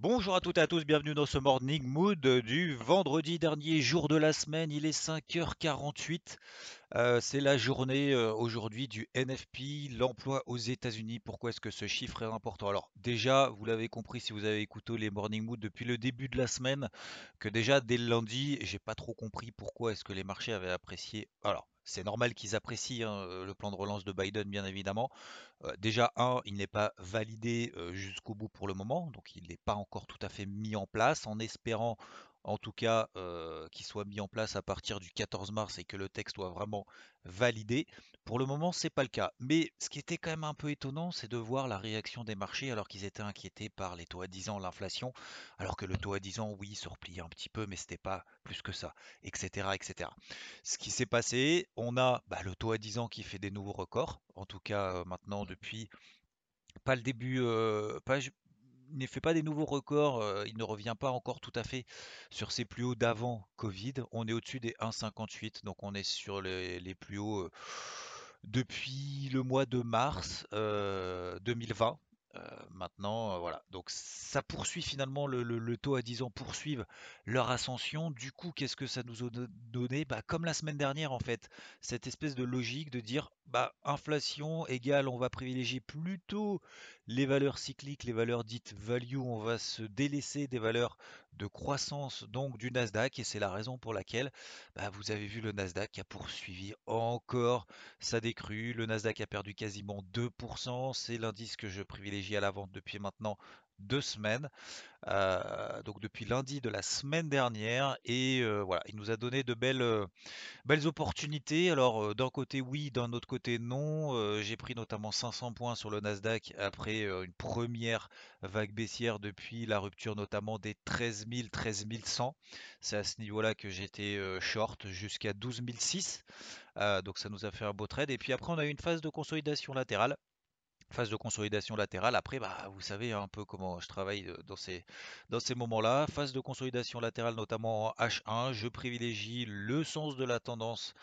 Bonjour à toutes et à tous, bienvenue dans ce Morning Mood du vendredi dernier jour de la semaine. Il est 5h48. Euh, c'est la journée euh, aujourd'hui du NFP, l'emploi aux États-Unis. Pourquoi est-ce que ce chiffre est important? Alors déjà, vous l'avez compris si vous avez écouté les Morning Mood depuis le début de la semaine, que déjà dès le lundi, j'ai pas trop compris pourquoi est-ce que les marchés avaient apprécié. Alors c'est normal qu'ils apprécient hein, le plan de relance de Biden, bien évidemment. Euh, déjà, un, il n'est pas validé jusqu'au bout pour le moment, donc il n'est pas encore tout à fait mis en place, en espérant en tout cas euh, qui soit mis en place à partir du 14 mars et que le texte soit vraiment validé. Pour le moment, c'est pas le cas. Mais ce qui était quand même un peu étonnant, c'est de voir la réaction des marchés alors qu'ils étaient inquiétés par les taux à 10 ans, l'inflation, alors que le taux à 10 ans, oui, se repliait un petit peu, mais c'était pas plus que ça, etc., etc. Ce qui s'est passé, on a bah, le taux à 10 ans qui fait des nouveaux records, en tout cas euh, maintenant depuis pas le début, euh, pas, ne fait pas des nouveaux records, euh, il ne revient pas encore tout à fait sur ses plus hauts d'avant Covid. On est au-dessus des 1,58, donc on est sur les, plus hauts euh, depuis le mois de mars 2020. Euh, maintenant, voilà. Donc ça poursuit finalement le, taux à 10 ans poursuivent leur ascension. Du coup, qu'est-ce que ça nous a donné? Bah, Comme la semaine dernière, en fait, cette espèce de logique de dire bah, inflation égale, on va privilégier plutôt les valeurs cycliques, les valeurs dites value, on va se délaisser des valeurs de croissance donc du Nasdaq et c'est la raison pour laquelle bah, vous avez vu le Nasdaq a poursuivi encore sa décrue. Le Nasdaq a perdu quasiment 2%, c'est l'indice que je privilégie à la vente depuis maintenant deux semaines, euh, donc depuis lundi de la semaine dernière. Et euh, voilà, il nous a donné de belles, euh, belles opportunités. Alors d'un côté oui, d'un autre côté non. J'ai pris notamment 500 points sur le Nasdaq après une première vague baissière depuis la rupture notamment des 13 000, 13 100. C'est à ce niveau-là que j'étais short jusqu'à 12 006. donc ça nous a fait un beau trade. Et puis après on a eu une phase de consolidation latérale phase de consolidation latérale. Après, bah, vous savez un peu comment je travaille euh, dans ces, dans ces moments-là. Phase de consolidation latérale, notamment en H1, je privilégie le sens de la tendance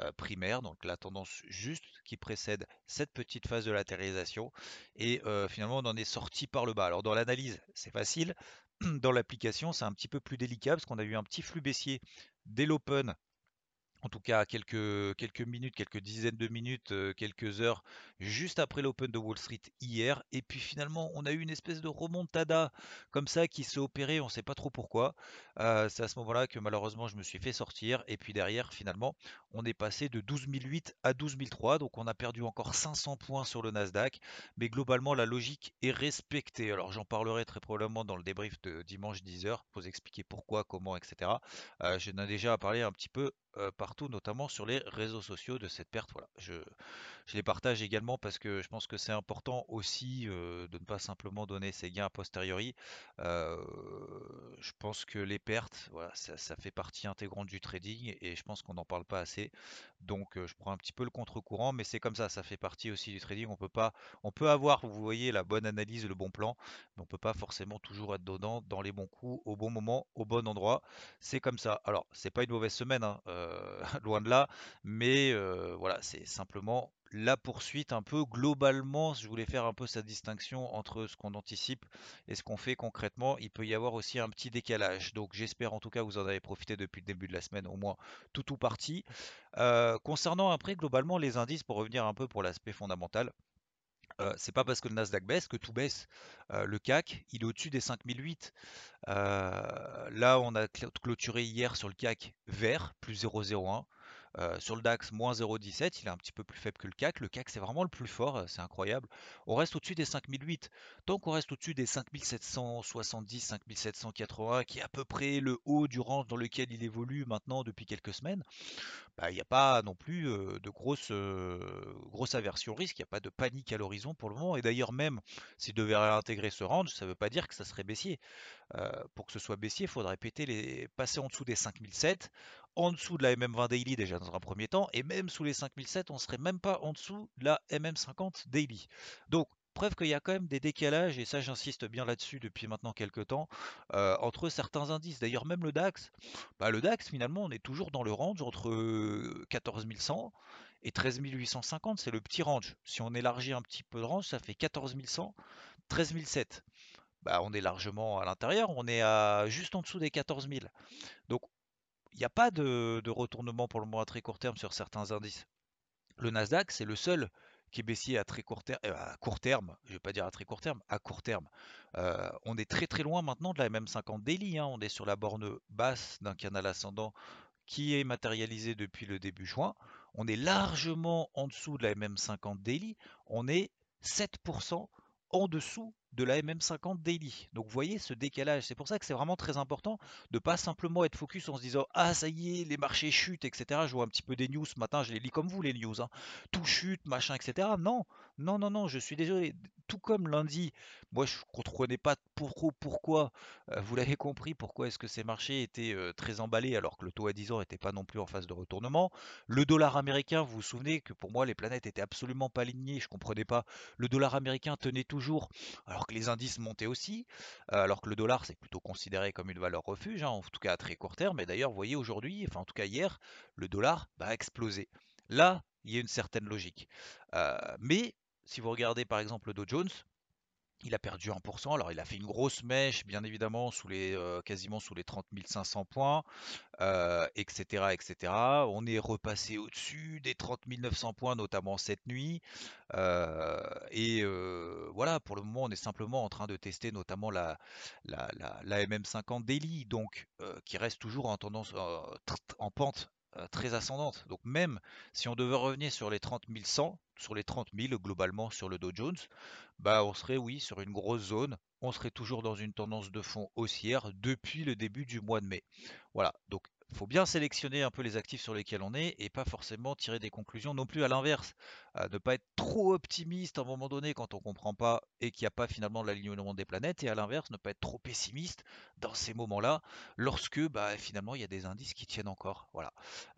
euh, primaire, donc la tendance juste qui précède cette petite phase de latéralisation. Et euh, finalement, on en est sorti par le bas. Alors dans l'analyse, c'est facile. Dans l'application, c'est un petit peu plus délicat parce qu'on a eu un petit flux baissier dès l'open en tout cas quelques, quelques minutes, quelques dizaines de minutes, euh, quelques heures juste après l'Open de Wall Street hier. Et puis finalement, on a eu une espèce de remontada comme ça qui s'est opérée, on ne sait pas trop pourquoi. Euh, c'est à ce moment-là que malheureusement je me suis fait sortir. Et puis derrière, finalement, on est passé de 12 008 à 12 003. Donc on a perdu encore 500 points sur le Nasdaq. Mais globalement, la logique est respectée. Alors j'en parlerai très probablement dans le débrief de dimanche 10h pour vous expliquer pourquoi, comment, etc. Euh, je n'ai déjà parlé un petit peu euh, partout, notamment sur les réseaux sociaux de cette perte. Voilà, je, les partage également parce que je pense que c'est important aussi euh, de ne pas simplement donner ses gains a posteriori. Euh, je pense que les pertes, voilà, ça, fait partie intégrante du trading et je pense qu'on n'en parle pas assez. Donc je prends un petit peu le contre-courant, mais c'est comme ça, ça fait partie aussi du trading. On peut pas, on peut avoir, vous voyez, la bonne analyse, le bon plan, mais on peut pas forcément toujours être dedans, dans les bons coups, au bon moment, au bon endroit. C'est comme ça. Alors, c'est pas une mauvaise semaine. Hein, loin de là. Mais voilà, c'est simplement la poursuite un peu globalement. Je voulais faire un peu cette distinction entre ce qu'on anticipe et ce qu'on fait concrètement. Il peut y avoir aussi un petit décalage. Donc j'espère en tout cas vous en avez profité depuis le début de la semaine, au moins tout ou partie. concernant après globalement les indices, pour revenir un peu pour l'aspect fondamental. Euh, c'est pas parce que le Nasdaq baisse que tout baisse. le CAC, il est au-dessus des 5008. là, on a clôturé hier sur le CAC vert, plus 0,01. Euh, sur le DAX, moins 0,17, il est un petit peu plus faible que le CAC. Le CAC, c'est vraiment le plus fort, euh, c'est incroyable. On reste au-dessus des 5008. Tant qu'on reste au-dessus des 5770, 5780, qui est à peu près le haut du range dans lequel il évolue maintenant depuis quelques semaines, bah, il n'y a pas non plus euh, de grosse, grosse aversion risque, il n'y a pas de panique à l'horizon pour le moment. Et d'ailleurs, même s'il devait réintégrer ce range, ça ne veut pas dire que ça serait baissier. Pour que ce soit baissier, il faudrait péter les, passer en dessous des 5007 en dessous de la MM20 Daily déjà dans un premier temps, et même sous les 5007, on serait même pas en dessous de la MM50 Daily. Donc, preuve qu'il y a quand même des décalages, et ça j'insiste bien là-dessus depuis maintenant quelques temps, euh, entre certains indices. D'ailleurs, même le DAX, bah, le DAX finalement, on est toujours dans le range entre 14100 et 13850, c'est le petit range. Si on élargit un petit peu de range, ça fait 14100, 13007. Bah, on est largement à l'intérieur, on est juste en dessous des 14000. Donc il n'y a pas de, retournement pour le moment à très court terme sur certains indices. Le Nasdaq, c'est le seul qui est baissier à très court terme, euh, à court terme, je vais pas dire à très court terme, à court terme. Euh, on est très très loin maintenant de la MM50 daily, hein. on est sur la borne basse d'un canal ascendant qui est matérialisé depuis le début juin. On est largement en dessous de la MM50 daily, on est 7% en dessous de la MM50 Daily. Donc vous voyez ce décalage. C'est pour ça que c'est vraiment très important de pas simplement être focus en se disant ah ça y est les marchés chutent etc. Je vois un petit peu des news ce matin, je les lis comme vous les news. Hein. Tout chute machin etc. Non non non non je suis désolé. Tout comme lundi, moi je ne comprenais pas pourquoi pourquoi. Euh, vous l'avez compris pourquoi est-ce que ces marchés étaient euh, très emballés alors que le taux à 10 ans n'était pas non plus en phase de retournement. Le dollar américain, vous vous souvenez que pour moi les planètes étaient absolument pas alignées. Je comprenais pas. Le dollar américain tenait toujours alors que les indices montaient aussi, euh, alors que le dollar c'est plutôt considéré comme une valeur refuge, hein, en tout cas à très court terme. Et d'ailleurs, vous voyez aujourd'hui, enfin en tout cas hier, le dollar va exploser. Là, il y a une certaine logique. Euh, mais si vous regardez par exemple le Dow Jones, il a perdu 1%. Alors, il a fait une grosse mèche, bien évidemment, sous les, euh, quasiment sous les 30 500 points, etc., etc. On est repassé au-dessus des 30 900 points, notamment cette nuit. et voilà, pour le moment, on est simplement en train de tester notamment la, la, la, MM50 Daily, donc qui reste toujours en tendance en pente très ascendante. Donc même si on devait revenir sur les 30 100, sur les 30 000 globalement sur le Dow Jones, bah on serait oui sur une grosse zone, on serait toujours dans une tendance de fond haussière depuis le début du mois de mai. Voilà, donc faut bien sélectionner un peu les actifs sur lesquels on est et pas forcément tirer des conclusions non plus à l'inverse. ne pas être trop optimiste à un moment donné quand on comprend pas et qu'il n'y a pas finalement l'alignement des planètes et à l'inverse ne pas être trop pessimiste dans ces moments-là lorsque bah, finalement il y a des indices qui tiennent encore. Voilà.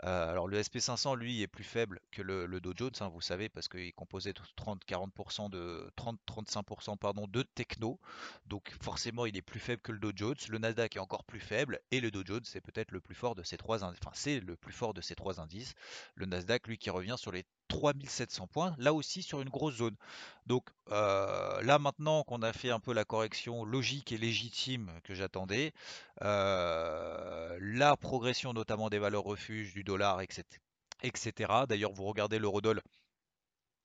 Euh, alors le SP500 lui est plus faible que le, Dow Jones, hein, vous savez, parce qu'il composait 30-40% de 30-35% pardon de techno, donc forcément il est plus faible que le Dow Jones. Le Nasdaq est encore plus faible et le Dow Jones c'est peut-être le plus fort de ces trois c'est le plus fort de ces trois indices. Le Nasdaq lui qui revient sur les 3700 points, là aussi sur une grosse zone. Donc euh, là maintenant qu'on a fait un peu la correction logique et légitime que j'attendais, euh, la progression notamment des valeurs refuges du dollar, etc. etc. D'ailleurs vous regardez l'eurodoll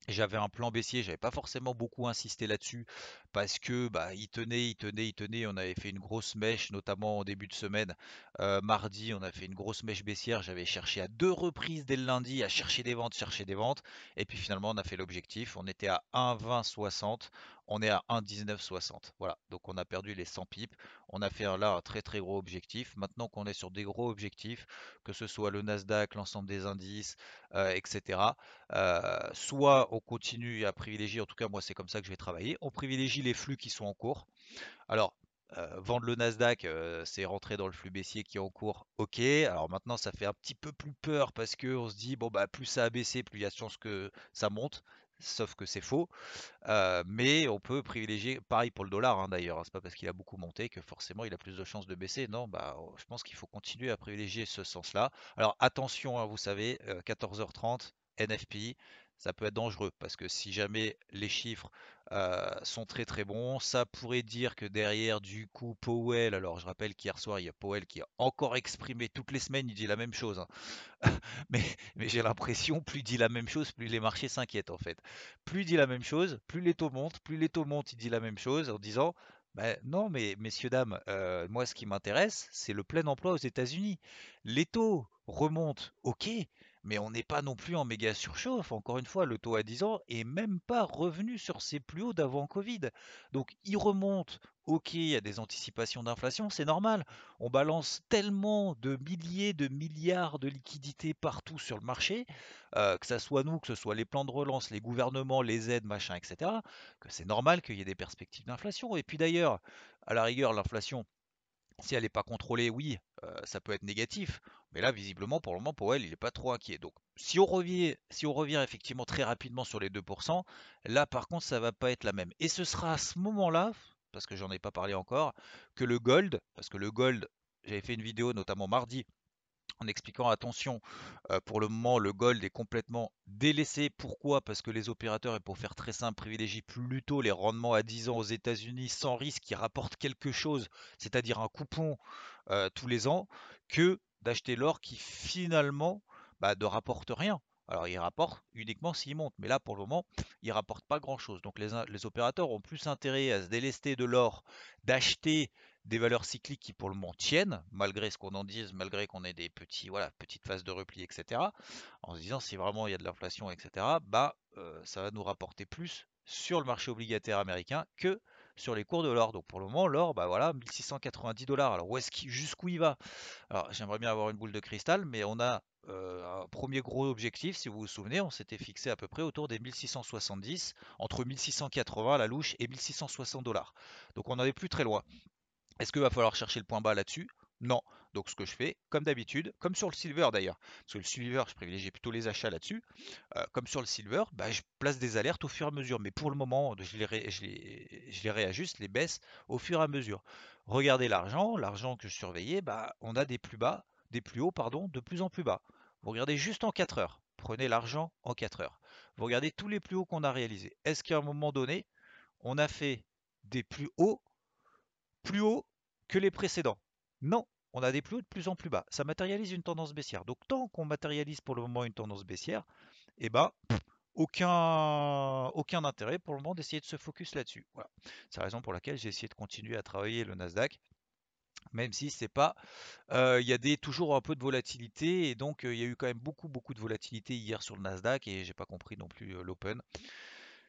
j'avais un plan baissier, j'avais pas forcément beaucoup insisté là-dessus parce que bah il tenait, il tenait, il tenait. On avait fait une grosse mèche, notamment en début de semaine. Euh, mardi, on a fait une grosse mèche baissière. J'avais cherché à deux reprises dès le lundi à chercher des ventes, chercher des ventes. Et puis finalement, on a fait l'objectif. On était à 1,2060 on est à 1,1960. Voilà, donc on a perdu les 100 pips. On a fait là un très très gros objectif. Maintenant qu'on est sur des gros objectifs, que ce soit le Nasdaq, l'ensemble des indices, euh, etc., euh, soit on continue à privilégier, en tout cas moi c'est comme ça que je vais travailler, on privilégie les flux qui sont en cours. Alors, euh, vendre le Nasdaq, c'est rentrer dans le flux baissier qui est en cours. Ok, alors maintenant ça fait un petit peu plus peur parce que on se dit bon bah plus ça a baissé, plus il y a de chances que ça monte sauf que c'est faux. mais on peut privilégier, pareil pour le dollar hein, d'ailleurs, hein, c'est pas parce qu'il a beaucoup monté que forcément il a plus de chances de baisser. Non, bah, oh, je pense qu'il faut continuer à privilégier ce sens-là. Alors attention, hein, vous savez, 14h30, NFP, ça peut être dangereux parce que si jamais les chiffres sont très très bons, ça pourrait dire que derrière du coup Powell, alors je rappelle qu'hier soir il y a Powell qui a encore exprimé toutes les semaines, il dit la même chose, hein. mais, j'ai l'impression plus il dit la même chose, plus les marchés s'inquiètent en fait. Plus il dit la même chose, plus les taux montent, plus les taux montent, il dit la même chose en disant ben non, mais messieurs, dames, moi ce qui m'intéresse, c'est le plein emploi aux États-Unis. Les taux remontent, ok, mais on n'est pas non plus en méga surchauffe. Encore une fois, le taux à 10 ans est même pas revenu sur ses plus hauts d'avant Covid. Donc il remonte. Ok, il y a des anticipations d'inflation, c'est normal. On balance tellement de milliers de milliards de liquidités partout sur le marché, euh, que ce soit nous, que ce soit les plans de relance, les gouvernements, les aides, machin, etc., que c'est normal qu'il y ait des perspectives d'inflation. Et puis d'ailleurs, à la rigueur, l'inflation, si elle n'est pas contrôlée, oui, euh, ça peut être négatif. Mais là, visiblement, pour le moment, pour elle, il n'est pas trop inquiet. Donc, si on revient, si on revient effectivement très rapidement sur les 2%, là, par contre, ça va pas être la même. Et ce sera à ce moment-là, parce que j'en ai pas parlé encore, que le gold, parce que le gold, j'avais fait une vidéo notamment mardi en expliquant attention, euh, pour le moment, le gold est complètement délaissé. Pourquoi? Parce que les opérateurs, et pour faire très simple, privilégient plutôt les rendements à 10 ans aux États-Unis sans risque qui rapportent quelque chose, c'est-à-dire un coupon euh, tous les ans, que d'acheter l'or qui finalement bah, ne rapporte rien. Alors il rapporte uniquement s'il monte, mais là pour le moment, il rapporte pas grand-chose. Donc les, opérateurs ont plus intérêt à se délester de l'or, d'acheter des valeurs cycliques qui pour le moment tiennent, malgré ce qu'on en dise, malgré qu'on ait des petits, petites phases de repli, etc. En se disant si vraiment il y a de l'inflation, etc., bah, euh, ça va nous rapporter plus sur le marché obligataire américain que sur les cours de l'or. Donc pour le moment, l'or, bah voilà, 1690 dollars. Alors où est-ce jusqu'où il va? Alors j'aimerais bien avoir une boule de cristal, mais on a euh, un premier gros objectif, si vous vous souvenez, on s'était fixé à peu près autour des 1670, entre 1680 à la louche et 1660 dollars. Donc on n'en est plus très loin. Est-ce qu'il va falloir chercher le point bas là-dessus? Non. Donc ce que je fais, comme d'habitude, comme sur le silver d'ailleurs, parce que le silver, je privilégie plutôt les achats là-dessus, euh, comme sur le silver, bah, je place des alertes au fur et à mesure. Mais pour le moment, je les, réajuste, les baisse au fur et à mesure. Regardez l'argent, l'argent que je surveillais, bah, on a des plus bas, des plus hauts, pardon, de plus en plus bas. Vous regardez juste en 4 heures. Prenez l'argent en 4 heures. Vous regardez tous les plus hauts qu'on a réalisés. Est-ce qu'à un moment donné, on a fait des plus hauts, plus hauts que les précédents? Non, on a des plus hauts de plus en plus bas. Ça matérialise une tendance baissière. Donc tant qu'on matérialise pour le moment une tendance baissière, eh ben, aucun, aucun intérêt pour le moment d'essayer de se focus là-dessus. Voilà. C'est la raison pour laquelle j'ai essayé de continuer à travailler le Nasdaq. Même si c'est pas, il y a toujours un peu de volatilité et donc il y a eu quand même beaucoup beaucoup de volatilité hier sur le Nasdaq et j'ai pas compris non plus l'open.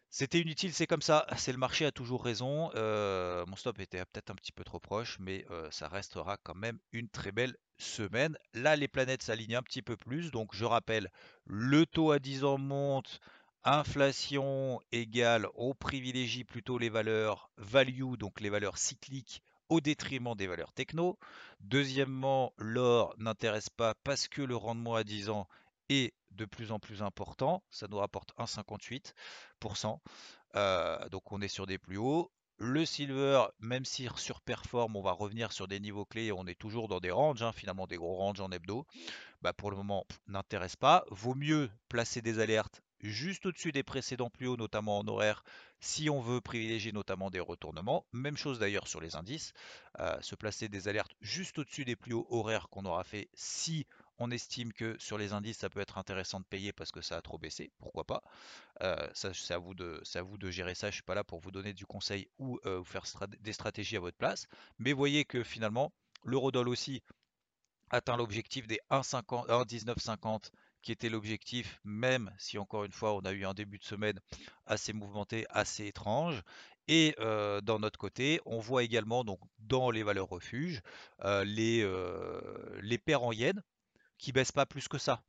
C'était inutile, c'est comme ça. C'est le marché a toujours raison. Mon stop était peut-être un petit peu trop proche, mais ça restera quand même une très belle semaine. Là, les planètes s'alignent un petit peu plus. Donc, je rappelle, le taux à 10 ans monte. Inflation égale, on privilégie plutôt les valeurs value, donc les valeurs cycliques, au détriment des valeurs techno. Deuxièmement, l'or n'intéresse pas parce que le rendement à 10 ans est de plus en plus important. Ça nous rapporte 1,58%. Euh, donc on est sur des plus hauts. Le silver, même s'il surperforme, on va revenir sur des niveaux clés. On est toujours dans des ranges, hein, finalement des gros ranges en hebdo. Bah, pour le moment, n'intéresse pas. Vaut mieux placer des alertes juste au-dessus des précédents plus hauts, notamment en horaire, si on veut privilégier notamment des retournements. Même chose d'ailleurs sur les indices. Euh, se placer des alertes juste au-dessus des plus hauts horaires qu'on aura fait si on estime que sur les indices, ça peut être intéressant de payer parce que ça a trop baissé. Pourquoi pas euh, C'est à, vous de, à vous de gérer ça. Je ne suis pas là pour vous donner du conseil ou euh, vous faire des stratégies à votre place. Mais voyez que finalement, l'eurodoll aussi atteint l'objectif des 1,1950 qui était l'objectif, même si encore une fois on a eu un début de semaine assez mouvementé, assez étrange. Et euh, dans notre côté, on voit également donc dans les valeurs refuges les, les paires en yens qui baisse pas plus que ça.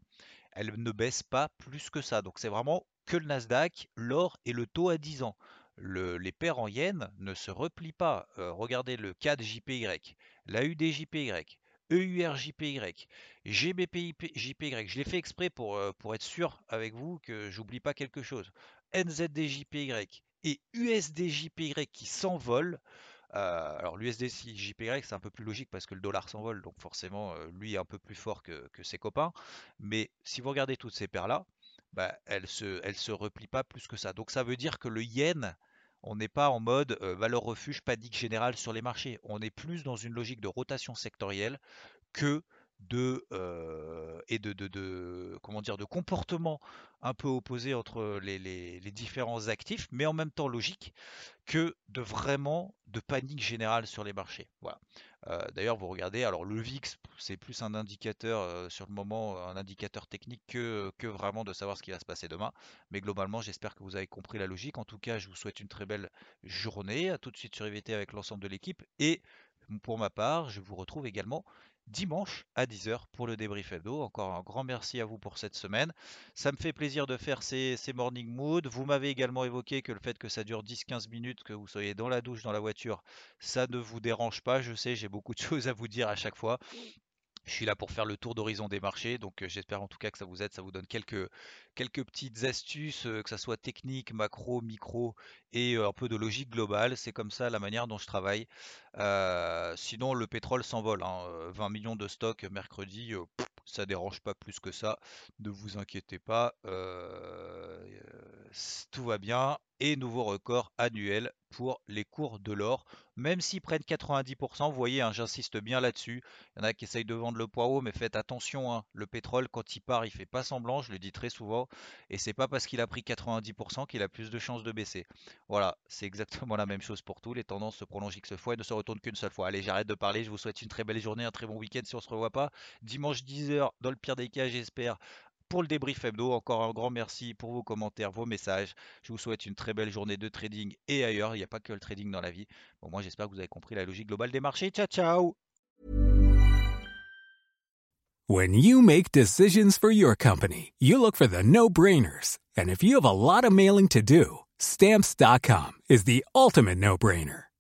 Elle ne baisse pas plus que ça. Donc c'est vraiment que le Nasdaq, l'or et le taux à 10 ans. les paires en yens ne se replient pas. Euh, regardez le CAD JPY, la UDJPY, EURJPY, GBPI JPY. Je l'ai fait exprès pour, euh, pour être sûr avec vous que j'oublie pas quelque chose. NZDJPY et USDJPY qui s'envolent. Euh, alors l'USD JPY c'est un peu plus logique parce que le dollar s'envole, donc forcément euh, lui est un peu plus fort que, ses copains. Mais si vous regardez toutes ces paires-là, bah, elles se, se replient pas plus que ça. Donc ça veut dire que le yen, on n'est pas en mode euh, valeur refuge, panique générale sur les marchés. On est plus dans une logique de rotation sectorielle que de euh, et de, comment dire de comportements un peu opposés entre les, les, différents actifs, mais en même temps logique, que de vraiment de panique générale sur les marchés. Voilà. Euh, d'ailleurs, vous regardez, alors le VIX, c'est plus un indicateur euh, sur le moment, un indicateur technique que, que vraiment de savoir ce qui va se passer demain. Mais globalement, j'espère que vous avez compris la logique. En tout cas, je vous souhaite une très belle journée. À tout de suite sur IVT avec l'ensemble de l'équipe. Et pour ma part, je vous retrouve également dimanche à 10h pour le débrief hebdo. Encore un grand merci à vous pour cette semaine. Ça me fait plaisir de faire ces, morning mood. Vous m'avez également évoqué que le fait que ça dure 10-15 minutes, que vous soyez dans la douche, dans la voiture, ça ne vous dérange pas. Je sais, j'ai beaucoup de choses à vous dire à chaque fois. Je suis là pour faire le tour d'horizon des marchés, donc euh, j'espère en tout cas que ça vous aide, ça vous donne quelques, quelques petites astuces, euh, que ça soit technique, macro, micro et euh, un peu de logique globale. C'est comme ça la manière dont je travaille. Sinon, le pétrole s'envole. 20 hein, millions de stocks mercredi, ça dérange pas plus que ça. Ne vous inquiétez pas, tout va bien. Et nouveau record annuel pour les cours de l'or, même s'ils prennent 90%. Vous voyez, hein, j'insiste bien là-dessus. Il y en a qui essayent de vendre le poids haut, mais faites attention. Hein. le pétrole, quand il part, il fait pas semblant. Je le dis très souvent. Et c'est pas parce qu'il a pris 90% qu'il a plus de chances de baisser. Voilà, c'est exactement la même chose pour tout. Les tendances se prolongent X fois et ne se qu'une seule fois. Allez, j'arrête de parler. Je vous souhaite une très belle journée, un très bon week-end si on se revoit pas. Dimanche 10h, dans le pire des cas, j'espère, pour le débrief hebdo. Encore un grand merci pour vos commentaires, vos messages. Je vous souhaite une très belle journée de trading et ailleurs. Il n'y a pas que le trading dans la vie. Bon, moi, j'espère que vous avez compris la logique globale des marchés. Ciao, ciao! When you make decisions for your company, you look for the no-brainers. And if you have a lot of mailing to do, stamps.com is the ultimate no-brainer.